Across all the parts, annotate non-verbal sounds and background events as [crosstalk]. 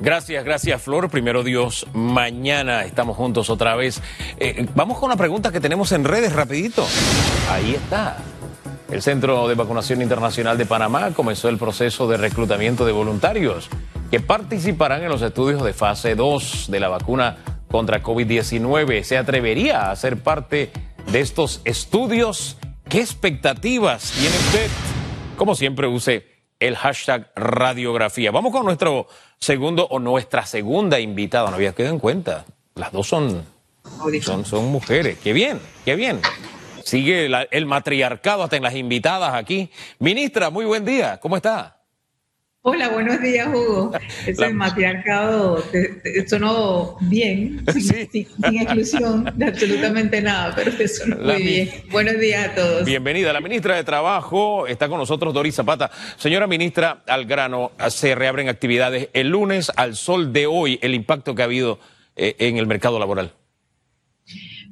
Gracias, gracias Flor. Primero Dios, mañana estamos juntos otra vez. Eh, vamos con una pregunta que tenemos en redes rapidito. Ahí está. El Centro de Vacunación Internacional de Panamá comenzó el proceso de reclutamiento de voluntarios que participarán en los estudios de fase 2 de la vacuna contra COVID-19. ¿Se atrevería a ser parte de estos estudios? ¿Qué expectativas tiene usted? Como siempre, use el hashtag radiografía. Vamos con nuestro segundo o nuestra segunda invitada. No había quedado en cuenta. Las dos son, son, son mujeres. Qué bien, qué bien. Sigue el matriarcado hasta en las invitadas aquí. Ministra, muy buen día. ¿Cómo está? Hola, buenos días, Hugo. Eso es matriarcado sonó bien, [laughs] sin, exclusión de absolutamente nada, pero te sonó muy bien. Buenos días a todos. Bienvenida. La ministra de Trabajo está con nosotros, Doris Zapata. Señora ministra, al grano, se reabren actividades el lunes al sol de hoy, el impacto que ha habido eh, en el mercado laboral.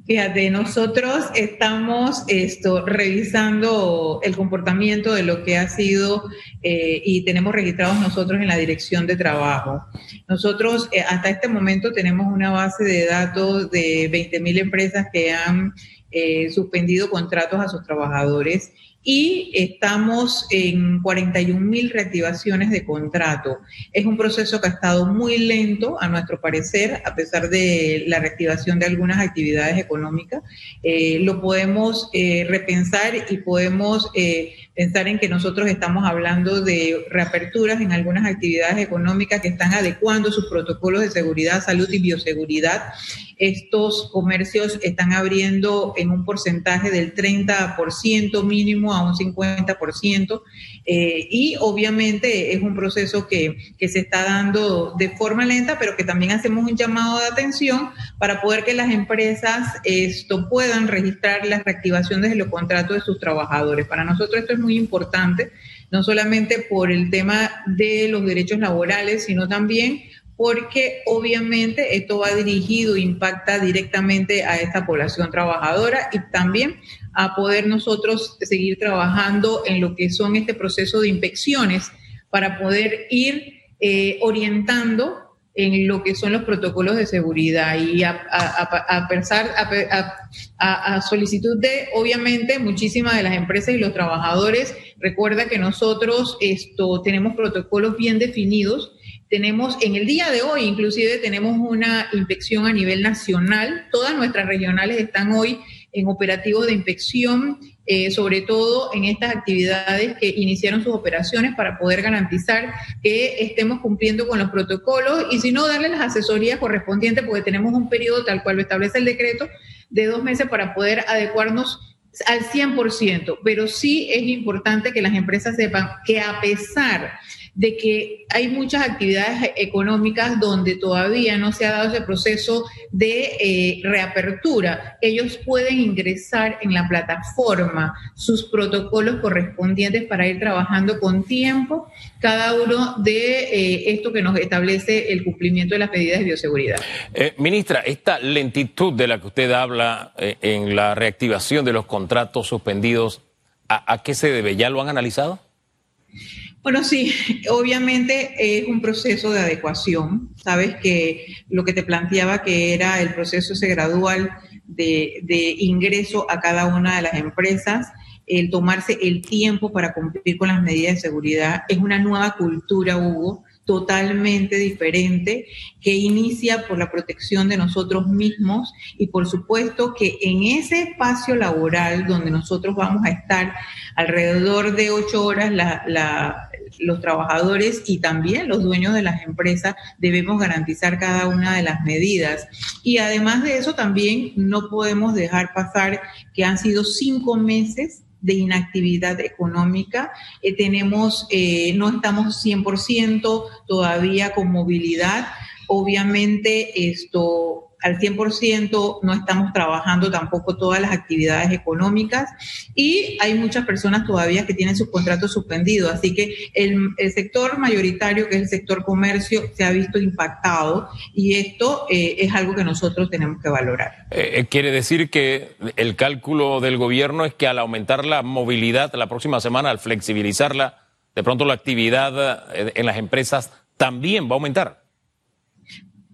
Fíjate, nosotros estamos esto, revisando el comportamiento de lo que ha sido eh, y tenemos registrados nosotros en la dirección de trabajo. Nosotros eh, hasta este momento tenemos una base de datos de 20.000 empresas que han eh, suspendido contratos a sus trabajadores y estamos en 41 mil reactivaciones de contrato. Es un proceso que ha estado muy lento, a nuestro parecer, a pesar de la reactivación de algunas actividades económicas. Eh, lo podemos eh, repensar y podemos eh, pensar en que nosotros estamos hablando de reaperturas en algunas actividades económicas que están adecuando sus protocolos de seguridad, salud y bioseguridad estos comercios están abriendo en un porcentaje del 30% mínimo a un 50%. Eh, y obviamente es un proceso que, que, se está dando de forma lenta, pero que también hacemos un llamado de atención para poder que las empresas esto puedan registrar la reactivación desde los contratos de sus trabajadores. Para nosotros esto es muy importante, no solamente por el tema de los derechos laborales, sino también porque obviamente esto va dirigido, impacta directamente a esta población trabajadora y también a poder nosotros seguir trabajando en lo que son este proceso de inspecciones para poder ir eh, orientando en lo que son los protocolos de seguridad y a, a, pensar, a, solicitud de, obviamente, muchísimas de las empresas y los trabajadores. Recuerda que nosotros esto, tenemos protocolos bien definidos tenemos, en el día de hoy, inclusive, tenemos una inspección a nivel nacional. Todas nuestras regionales están hoy en operativos de inspección, eh, sobre todo en estas actividades que iniciaron sus operaciones para poder garantizar que estemos cumpliendo con los protocolos y si no, darle las asesorías correspondientes, porque tenemos un periodo tal cual lo establece el decreto de dos meses para poder adecuarnos al 100%, pero sí es importante que las empresas sepan que a pesar que hay muchas actividades económicas donde todavía no se ha dado ese proceso de eh, reapertura. Ellos pueden ingresar en la plataforma sus protocolos correspondientes para ir trabajando con tiempo cada uno de eh, esto que nos establece el cumplimiento de las medidas de bioseguridad. Eh, ministra, esta lentitud de la que usted habla en la reactivación de los contratos suspendidos, ¿a qué se debe? ¿Ya lo han analizado? Bueno, sí, [laughs] obviamente es un proceso de adecuación. Sabes que lo que te planteaba que era el proceso ese gradual de, de ingreso a cada una de las empresas, el tomarse el tiempo para cumplir con las medidas de seguridad, es una nueva cultura, Hugo, totalmente diferente que inicia por la protección de nosotros mismos y por supuesto que en ese espacio laboral donde nosotros vamos a estar alrededor de ocho horas los trabajadores y también los dueños de las empresas debemos garantizar cada una de las medidas. Y además de eso también no podemos dejar pasar que han sido cinco meses de inactividad económica. Eh, tenemos, eh, no estamos 100% todavía con movilidad. Obviamente esto al 100%, no estamos trabajando tampoco todas las actividades económicas y hay muchas personas todavía que tienen sus contratos suspendidos. Así que el, sector mayoritario, que es el sector comercio, se ha visto impactado y esto eh, es algo que nosotros tenemos que valorar. Eh, eh, quiere decir que el cálculo del gobierno es que al aumentar la movilidad la próxima semana, al flexibilizarla, de pronto la actividad en las empresas también va a aumentar.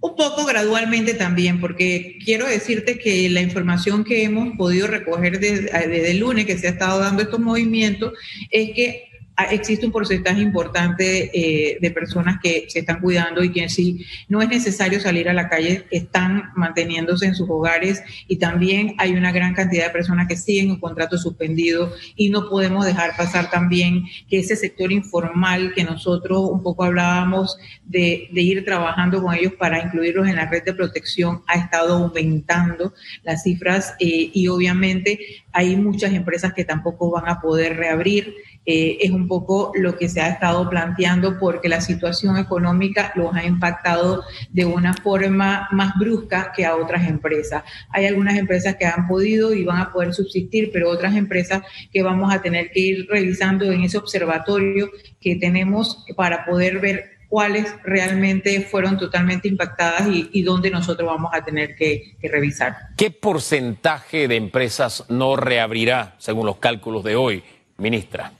Un poco gradualmente también, porque quiero decirte que la información que hemos podido recoger desde, desde el lunes que se ha estado dando estos movimientos es que existe un porcentaje importante eh, de personas que se están cuidando y que sí no es necesario salir a la calle, están manteniéndose en sus hogares y también hay una gran cantidad de personas que siguen un contrato suspendido y no podemos dejar pasar también que ese sector informal que nosotros un poco hablábamos de, ir trabajando con ellos para incluirlos en la red de protección ha estado aumentando las cifras eh, y obviamente hay muchas empresas que tampoco van a poder reabrir. Eh, es un poco lo que se ha estado planteando porque la situación económica los ha impactado de una forma más brusca que a otras empresas. Hay algunas empresas que han podido y van a poder subsistir, pero otras empresas que vamos a tener que ir revisando en ese observatorio que tenemos para poder ver cuáles realmente fueron totalmente impactadas y, dónde nosotros vamos a tener que, que, revisar. ¿Qué porcentaje de empresas no reabrirá, según los cálculos de hoy, ministra?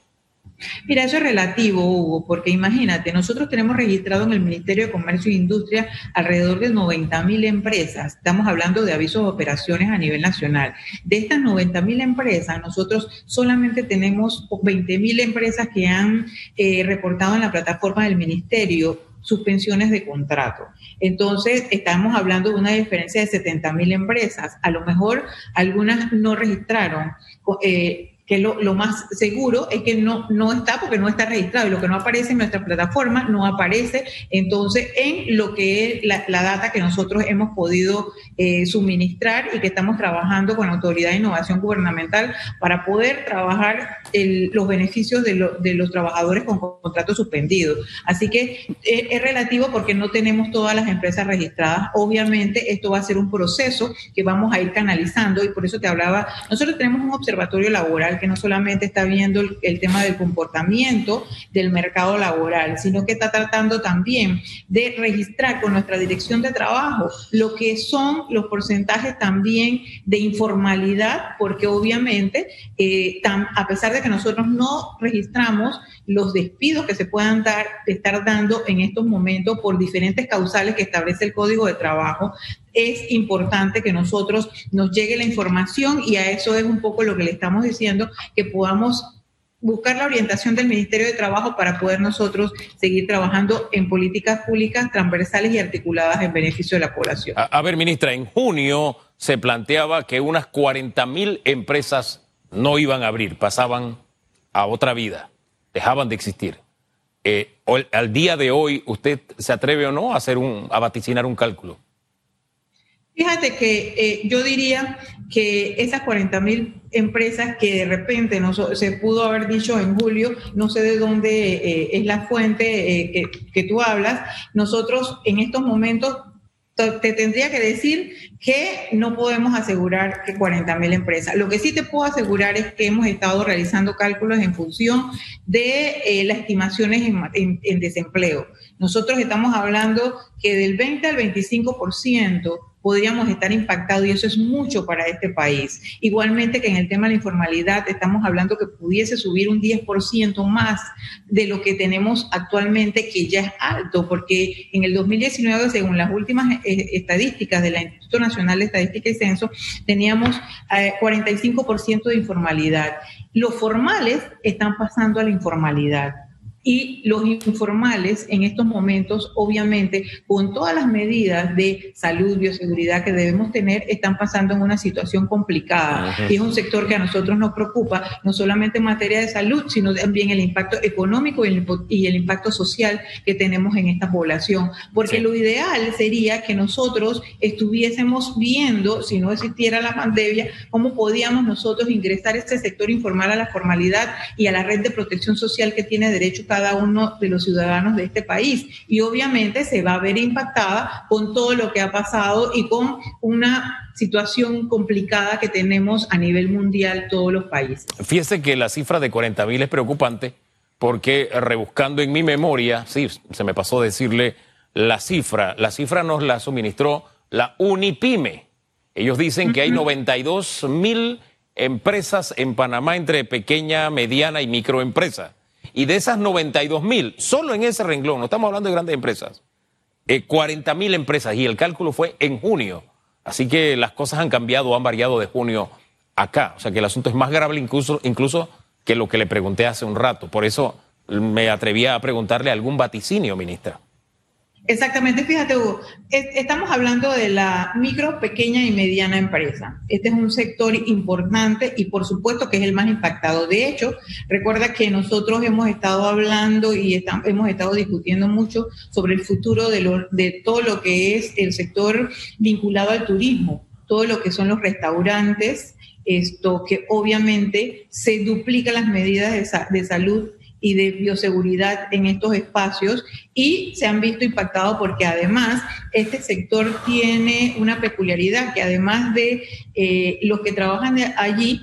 Mira, eso es relativo, Hugo, porque imagínate, nosotros tenemos registrado en el Ministerio de Comercio e Industria alrededor de 90 mil empresas. Estamos hablando de avisos de operaciones a nivel nacional. De estas 90 mil empresas, nosotros solamente tenemos 20 mil empresas que han eh, reportado en la plataforma del Ministerio suspensiones de contrato. Entonces, estamos hablando de una diferencia de 70 mil empresas. A lo mejor algunas no registraron. Eh, que lo, lo, más seguro es que no, no está porque no está registrado y lo que no aparece en nuestra plataforma no aparece entonces en lo que es la, data que nosotros hemos podido eh, suministrar y que estamos trabajando con la Autoridad de Innovación Gubernamental para poder trabajar los beneficios de, de, los trabajadores con contratos suspendidos. Así que es, es relativo porque no tenemos todas las empresas registradas. Obviamente esto va a ser un proceso que vamos a ir canalizando y por eso te hablaba, nosotros tenemos un observatorio laboral que no solamente está viendo el, tema del comportamiento del mercado laboral, sino que está tratando también de registrar con nuestra dirección de trabajo lo que son los porcentajes también de informalidad, porque obviamente, eh, a pesar de que nosotros no registramos los despidos que se puedan dar, estar dando en estos momentos por diferentes causales que establece el Código de Trabajo, es importante que nosotros nos llegue la información y a eso es un poco lo que le estamos diciendo, que podamos buscar la orientación del Ministerio de Trabajo para poder nosotros seguir trabajando en políticas públicas transversales y articuladas en beneficio de la población. A, ver, ministra, en junio se planteaba que unas 40 mil empresas no iban a abrir, pasaban a otra vida, dejaban de existir. Eh, al día de hoy, ¿usted se atreve o no a, hacer un, a vaticinar un cálculo? Fíjate que eh, yo diría que esas 40 mil empresas que de repente no, se pudo haber dicho en julio, no sé de dónde eh, es la fuente eh, que, que, tú hablas, nosotros en estos momentos te tendría que decir que no podemos asegurar que 40 mil empresas. Lo que sí te puedo asegurar es que hemos estado realizando cálculos en función de las estimaciones en, en desempleo. Nosotros estamos hablando que del 20 al 25% podríamos estar impactados y eso es mucho para este país. Igualmente que en el tema de la informalidad estamos hablando que pudiese subir un 10% más de lo que tenemos actualmente, que ya es alto, porque en el 2019, según las últimas eh, estadísticas del Instituto Nacional de Estadística y Censo, teníamos 45% eh, de informalidad. Los formales están pasando a la informalidad y los informales en estos momentos, obviamente, con todas las medidas de salud, bioseguridad que debemos tener, están pasando en una situación complicada. Y es un sector que a nosotros nos preocupa, no solamente en materia de salud, sino también el impacto económico y el, impacto social que tenemos en esta población. Porque lo ideal sería que nosotros estuviésemos viendo, si no existiera la pandemia, cómo podíamos nosotros ingresar este sector informal a la formalidad y a la red de protección social que tiene derecho cada uno de los ciudadanos de este país. Y obviamente se va a ver impactada con todo lo que ha pasado y con una situación complicada que tenemos a nivel mundial todos los países. Fíjese que la cifra de 40 mil es preocupante porque rebuscando en mi memoria, sí, se me pasó decirle la cifra, la cifra nos la suministró la Unipime. Ellos dicen que hay 92 mil empresas en Panamá entre pequeña, mediana y microempresa. Y de esas 92 mil, solo en ese renglón, no estamos hablando de grandes empresas, 40 eh, mil empresas y el cálculo fue en junio. Así que las cosas han cambiado, han variado de junio acá. O sea que el asunto es más grave incluso, incluso que lo que le pregunté hace un rato. Por eso me atrevía a preguntarle algún vaticinio, ministra. Exactamente, fíjate Hugo, estamos hablando de la micro, pequeña y mediana empresa. Este es un sector importante y por supuesto que es el más impactado. De hecho, recuerda que nosotros hemos estado hablando y hemos estado discutiendo mucho sobre el futuro de, de todo lo que es el sector vinculado al turismo, todo lo que son los restaurantes, esto que obviamente se duplican las medidas de, de salud y de bioseguridad en estos espacios y se han visto impactados porque además este sector tiene una peculiaridad que además de eh, los que trabajan allí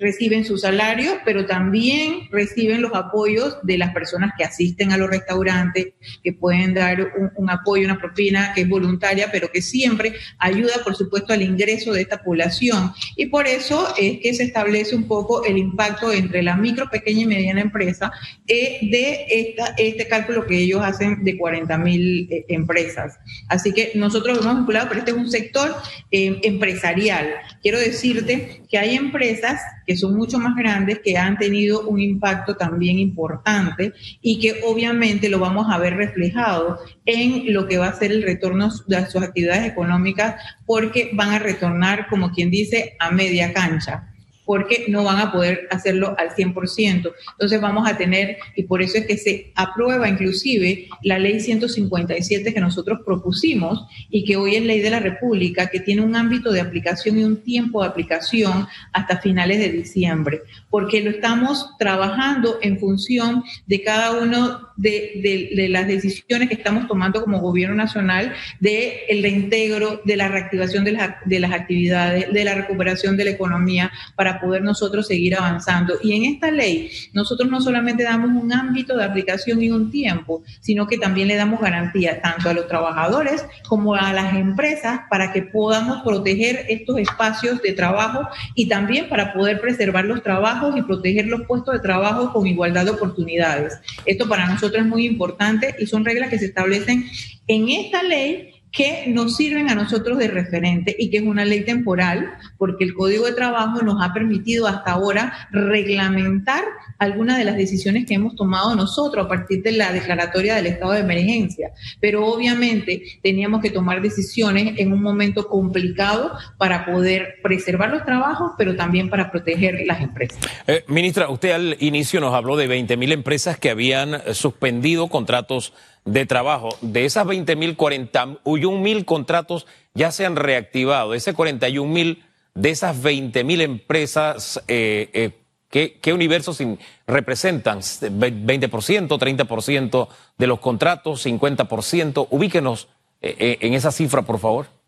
reciben su salario, pero también reciben los apoyos de las personas que asisten a los restaurantes, que pueden dar un, apoyo, una propina que es voluntaria, pero que siempre ayuda, por supuesto, al ingreso de esta población. Y por eso es que se establece un poco el impacto entre la micro, pequeña y mediana empresa eh, de este cálculo que ellos hacen de 40 mil eh, empresas. Así que nosotros lo hemos vinculado, pero este es un sector eh, empresarial. Quiero decirte que hay empresas que son mucho más grandes, que han tenido un impacto también importante y que obviamente lo vamos a ver reflejado en lo que va a ser el retorno de sus actividades económicas, porque van a retornar, como quien dice, a media cancha porque no van a poder hacerlo al 100%. Entonces vamos a tener, y por eso es que se aprueba inclusive la ley 157 que nosotros propusimos y que hoy es ley de la República, que tiene un ámbito de aplicación y un tiempo de aplicación hasta finales de diciembre, porque lo estamos trabajando en función de cada uno de, las decisiones que estamos tomando como gobierno nacional, de el reintegro, de la reactivación de las, de las actividades, de la recuperación de la economía para poder nosotros seguir avanzando. Y en esta ley, nosotros no solamente damos un ámbito de aplicación y un tiempo, sino que también le damos garantía tanto a los trabajadores como a las empresas para que podamos proteger estos espacios de trabajo y también para poder preservar los trabajos y proteger los puestos de trabajo con igualdad de oportunidades. Esto para nosotros es muy importante y son reglas que se establecen en esta ley que nos sirven a nosotros de referente y que es una ley temporal, porque el Código de Trabajo nos ha permitido hasta ahora reglamentar algunas de las decisiones que hemos tomado nosotros a partir de la declaratoria del estado de emergencia. Pero obviamente teníamos que tomar decisiones en un momento complicado para poder preservar los trabajos, pero también para proteger las empresas. Eh, ministra, usted al inicio nos habló de 20 mil empresas que habían suspendido contratos de trabajo. De esas 20 mil, 41 mil contratos ya se han reactivado. Ese 41 mil, de esas 20 mil empresas, eh, eh, ¿qué, universos representan? ¿20%, 30% de los contratos, 50%? Ubíquenos eh, en esa cifra, por favor.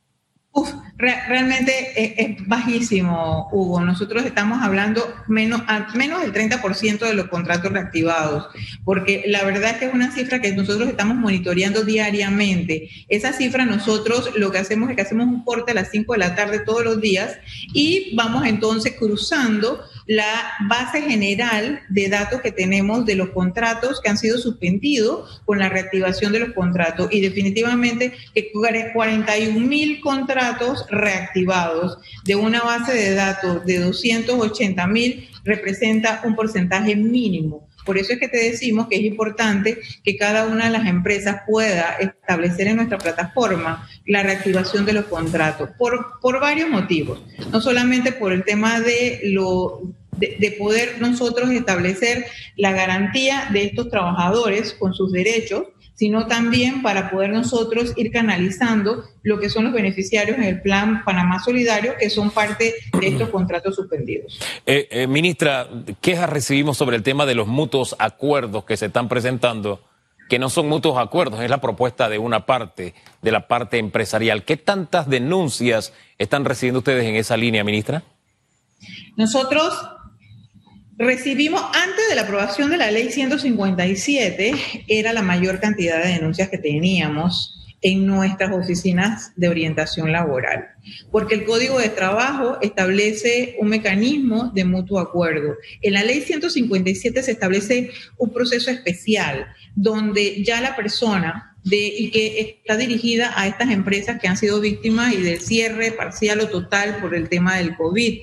Uf, realmente es, bajísimo, Hugo. Nosotros estamos hablando menos, menos del 30% de los contratos reactivados, porque la verdad es que es una cifra que nosotros estamos monitoreando diariamente. Esa cifra nosotros lo que hacemos es que hacemos un corte a las 5 de la tarde todos los días y vamos entonces cruzando la base general de datos que tenemos de los contratos que han sido suspendidos con la reactivación de los contratos y definitivamente que 41 mil contratos reactivados de una base de datos de 280 mil representa un porcentaje mínimo. Por eso es que te decimos que es importante que cada una de las empresas pueda establecer en nuestra plataforma la reactivación de los contratos por, por varios motivos. No solamente por el tema de lo de, poder nosotros establecer la garantía de estos trabajadores con sus derechos, sino también para poder nosotros ir canalizando lo que son los beneficiarios en el plan Panamá Solidario, que son parte de estos [clears throat] contratos suspendidos. Eh, eh, ministra, quejas recibimos sobre el tema de los mutuos acuerdos que se están presentando, que no son mutuos acuerdos, es la propuesta de una parte, de la parte empresarial. ¿Qué tantas denuncias están recibiendo ustedes en esa línea, ministra? Nosotros Recibimos, antes de la aprobación de la ley 157, era la mayor cantidad de denuncias que teníamos en nuestras oficinas de orientación laboral, porque el Código de Trabajo establece un mecanismo de mutuo acuerdo. En la ley 157 se establece un proceso especial donde ya la persona de, y que está dirigida a estas empresas que han sido víctimas y del cierre parcial o total por el tema del COVID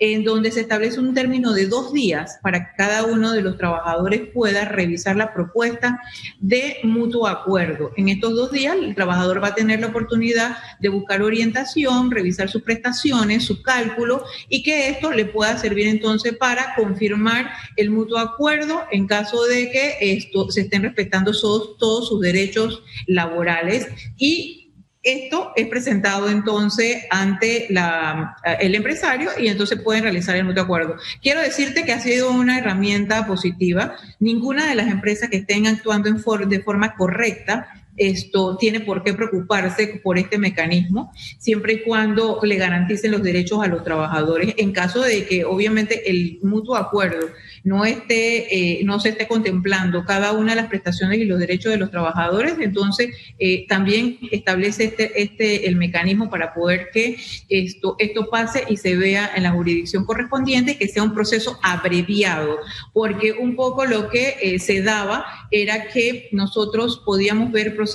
en donde se establece un término de dos días para que cada uno de los trabajadores pueda revisar la propuesta de mutuo acuerdo. En estos dos días el trabajador va a tener la oportunidad de buscar orientación, revisar sus prestaciones, su cálculo y que esto le pueda servir entonces para confirmar el mutuo acuerdo en caso de que esto se estén respetando todos, todos sus derechos laborales y esto es presentado entonces ante la, el empresario y entonces pueden realizar el mutuo acuerdo. Quiero decirte que ha sido una herramienta positiva. Ninguna de las empresas que estén actuando en de forma correcta esto tiene por qué preocuparse por este mecanismo, siempre y cuando le garanticen los derechos a los trabajadores. En caso de que obviamente el mutuo acuerdo no esté, eh, no se esté contemplando cada una de las prestaciones y los derechos de los trabajadores, entonces eh, también establece este, este el mecanismo para poder que esto, esto pase y se vea en la jurisdicción correspondiente, que sea un proceso abreviado, porque un poco lo que eh, se daba era que nosotros podíamos ver procesos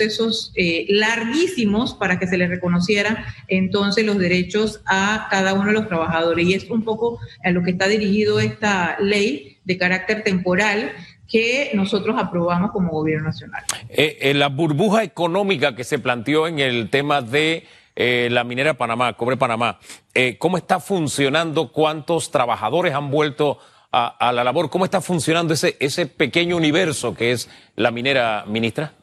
larguísimos para que se les reconocieran entonces los derechos a cada uno de los trabajadores. Y es un poco a lo que está dirigido esta ley de carácter temporal que nosotros aprobamos como gobierno nacional. Eh, eh, la burbuja económica que se planteó en el tema de eh, la minera Panamá, Cobre Panamá, ¿cómo está funcionando? ¿Cuántos trabajadores han vuelto a, a, la labor? ¿Cómo está funcionando ese, ese pequeño universo que es la minera, ministra?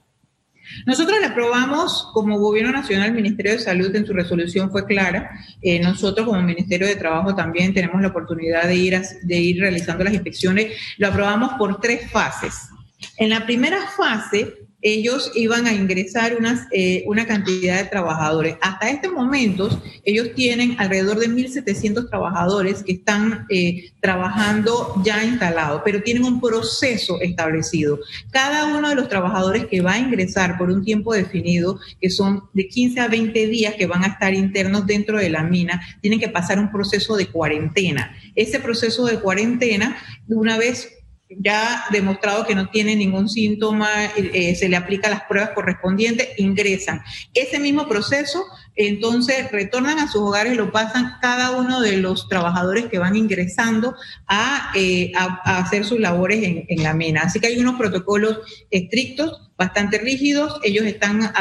Nosotros le aprobamos como Gobierno Nacional, el Ministerio de Salud en su resolución fue clara. Eh, nosotros como Ministerio de Trabajo también tenemos la oportunidad de ir, de ir realizando las inspecciones. Lo aprobamos por tres fases. En la primera fase ellos iban a ingresar unas, eh, una cantidad de trabajadores. Hasta este momento, ellos tienen alrededor de 1.700 trabajadores que están eh, trabajando ya instalados, pero tienen un proceso establecido. Cada uno de los trabajadores que va a ingresar por un tiempo definido, que son de 15 a 20 días que van a estar internos dentro de la mina, tienen que pasar un proceso de cuarentena. Ese proceso de cuarentena, una vez ya demostrado que no tiene ningún síntoma, eh, se le aplica las pruebas correspondientes, ingresan. Ese mismo proceso, entonces retornan a sus hogares, lo pasan cada uno de los trabajadores que van ingresando a, eh, hacer sus labores en, la mina. Así que hay unos protocolos estrictos, bastante rígidos, ellos están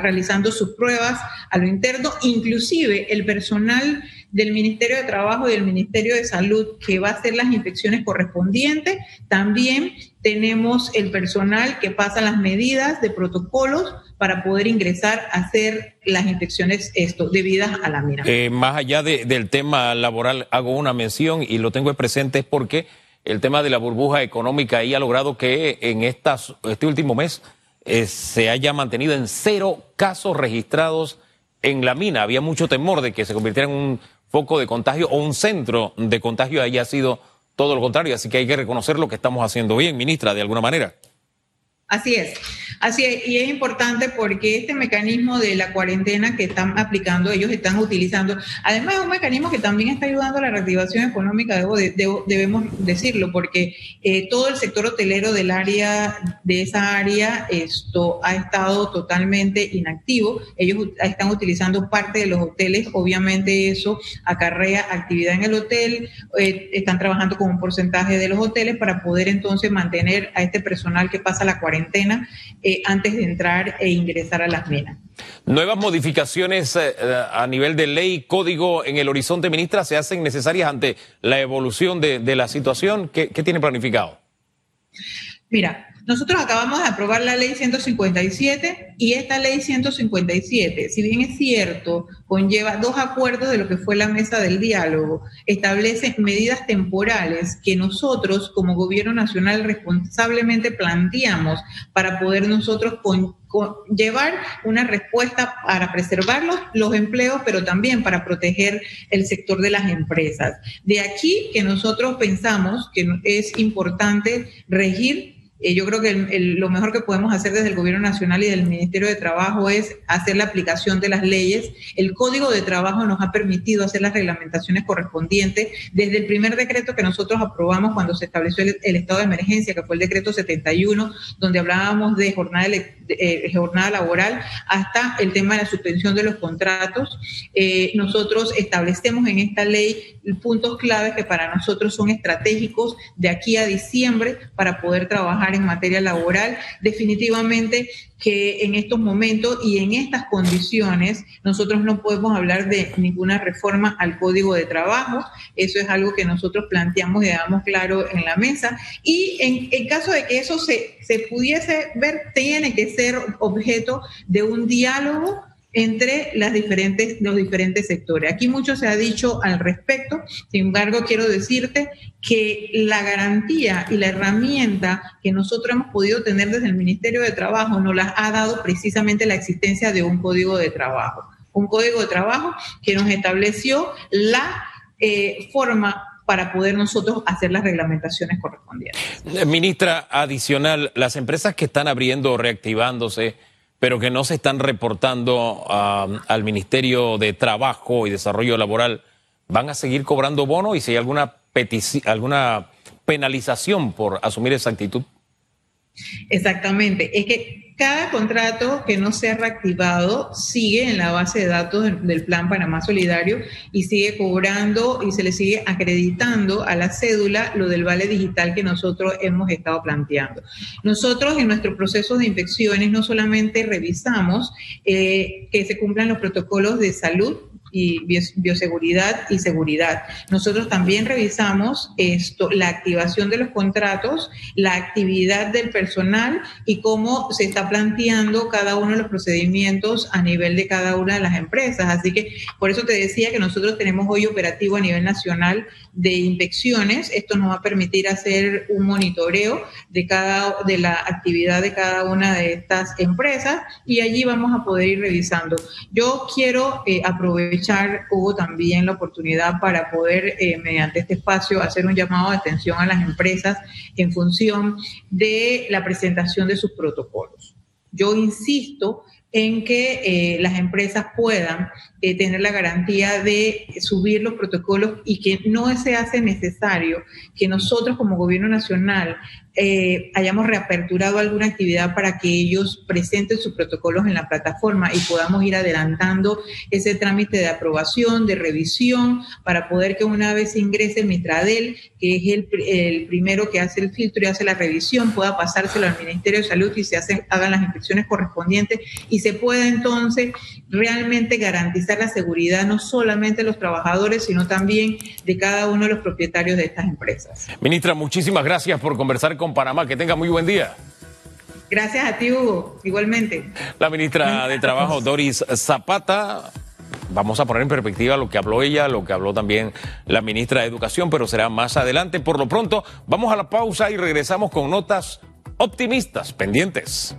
realizando sus pruebas a lo interno, inclusive el personal del Ministerio de Trabajo y del Ministerio de Salud que va a hacer las inspecciones correspondientes. También tenemos el personal que pasa las medidas de protocolos para poder ingresar a hacer las inspecciones esto, debidas a la mira. Eh, más allá del tema laboral, hago una mención y lo tengo presente es porque el tema de la burbuja económica ahí ha logrado que en estas, este último mes eh, se haya mantenido en cero casos registrados en la mina. Había mucho temor de que se convirtiera en un foco de contagio o un centro de contagio haya sido todo lo contrario. Así que hay que reconocer lo que estamos haciendo bien, ministra, de alguna manera. Así es. Así es, y es importante porque este mecanismo de la cuarentena que están aplicando, ellos están utilizando, además es un mecanismo que también está ayudando a la reactivación económica, debemos decirlo, porque eh, todo el sector hotelero del área, de esa área, esto ha estado totalmente inactivo. Ellos están utilizando parte de los hoteles, obviamente eso acarrea actividad en el hotel, eh, están trabajando con un porcentaje de los hoteles para poder entonces mantener a este personal que pasa la cuarentena. Eh, antes de entrar e ingresar a las minas. Nuevas modificaciones eh, a nivel de ley, código en el horizonte, ministra, se hacen necesarias ante la evolución de, la situación. ¿Qué, ¿Qué tiene planificado? Mira, nosotros acabamos de aprobar la ley 157 y esta ley 157, si bien es cierto, conlleva dos acuerdos de lo que fue la mesa del diálogo, establece medidas temporales que nosotros como gobierno nacional responsablemente planteamos para poder nosotros llevar una respuesta para preservar los, los, empleos, pero también para proteger el sector de las empresas. De aquí que nosotros pensamos que es importante regir eh, yo creo que lo mejor que podemos hacer desde el Gobierno Nacional y del Ministerio de Trabajo es hacer la aplicación de las leyes. El Código de Trabajo nos ha permitido hacer las reglamentaciones correspondientes. Desde el primer decreto que nosotros aprobamos cuando se estableció el, estado de emergencia, que fue el decreto 71, donde hablábamos de jornada de eh, jornada laboral hasta el tema de la suspensión de los contratos. Eh, nosotros establecemos en esta ley puntos claves que para nosotros son estratégicos de aquí a diciembre para poder trabajar en materia laboral. Definitivamente que en estos momentos y en estas condiciones nosotros no podemos hablar de ninguna reforma al código de trabajo. Eso es algo que nosotros planteamos y dejamos claro en la mesa. Y en, el caso de que eso se, se pudiese ver, tiene que ser objeto de un diálogo entre las diferentes, los diferentes sectores. Aquí mucho se ha dicho al respecto, sin embargo quiero decirte que la garantía y la herramienta que nosotros hemos podido tener desde el Ministerio de Trabajo nos las ha dado precisamente la existencia de un código de trabajo, un código de trabajo que nos estableció la eh, forma para poder nosotros hacer las reglamentaciones correspondientes. Ministra, adicional, las empresas que están abriendo o reactivándose, pero que no se están reportando al Ministerio de Trabajo y Desarrollo Laboral, ¿van a seguir cobrando bono y si hay alguna, alguna penalización por asumir esa actitud? Exactamente. Es que cada contrato que no sea reactivado sigue en la base de datos del Plan Panamá Solidario y sigue cobrando y se le sigue acreditando a la cédula lo del vale digital que nosotros hemos estado planteando. Nosotros en nuestro proceso de inspecciones no solamente revisamos eh, que se cumplan los protocolos de salud y bioseguridad y seguridad. Nosotros también revisamos esto, la activación de los contratos, la actividad del personal y cómo se está planteando cada uno de los procedimientos a nivel de cada una de las empresas. Así que por eso te decía que nosotros tenemos hoy operativo a nivel nacional de inspecciones. Esto nos va a permitir hacer un monitoreo de cada de la actividad de cada una de estas empresas y allí vamos a poder ir revisando. Yo quiero eh, aprovechar hubo también la oportunidad para poder, eh, mediante este espacio, hacer un llamado de atención a las empresas en función de la presentación de sus protocolos. Yo insisto en que eh, las empresas puedan eh, tener la garantía de subir los protocolos y que no se hace necesario que nosotros como gobierno nacional eh, hayamos reaperturado alguna actividad para que ellos presenten sus protocolos en la plataforma y podamos ir adelantando ese trámite de aprobación, de revisión, para poder que una vez ingrese Mitradel, que es el, el primero que hace el filtro y hace la revisión, pueda pasárselo al Ministerio de Salud y se hacen, hagan las inspecciones correspondientes y se pueda entonces realmente garantizar la seguridad no solamente de los trabajadores, sino también de cada uno de los propietarios de estas empresas. Ministra, muchísimas gracias por conversar con Panamá. Que tenga muy buen día. Gracias a ti, Hugo. Igualmente. La ministra de Trabajo, [laughs] Doris Zapata. Vamos a poner en perspectiva lo que habló ella, lo que habló también la ministra de Educación, pero será más adelante. Por lo pronto, vamos a la pausa y regresamos con notas optimistas pendientes.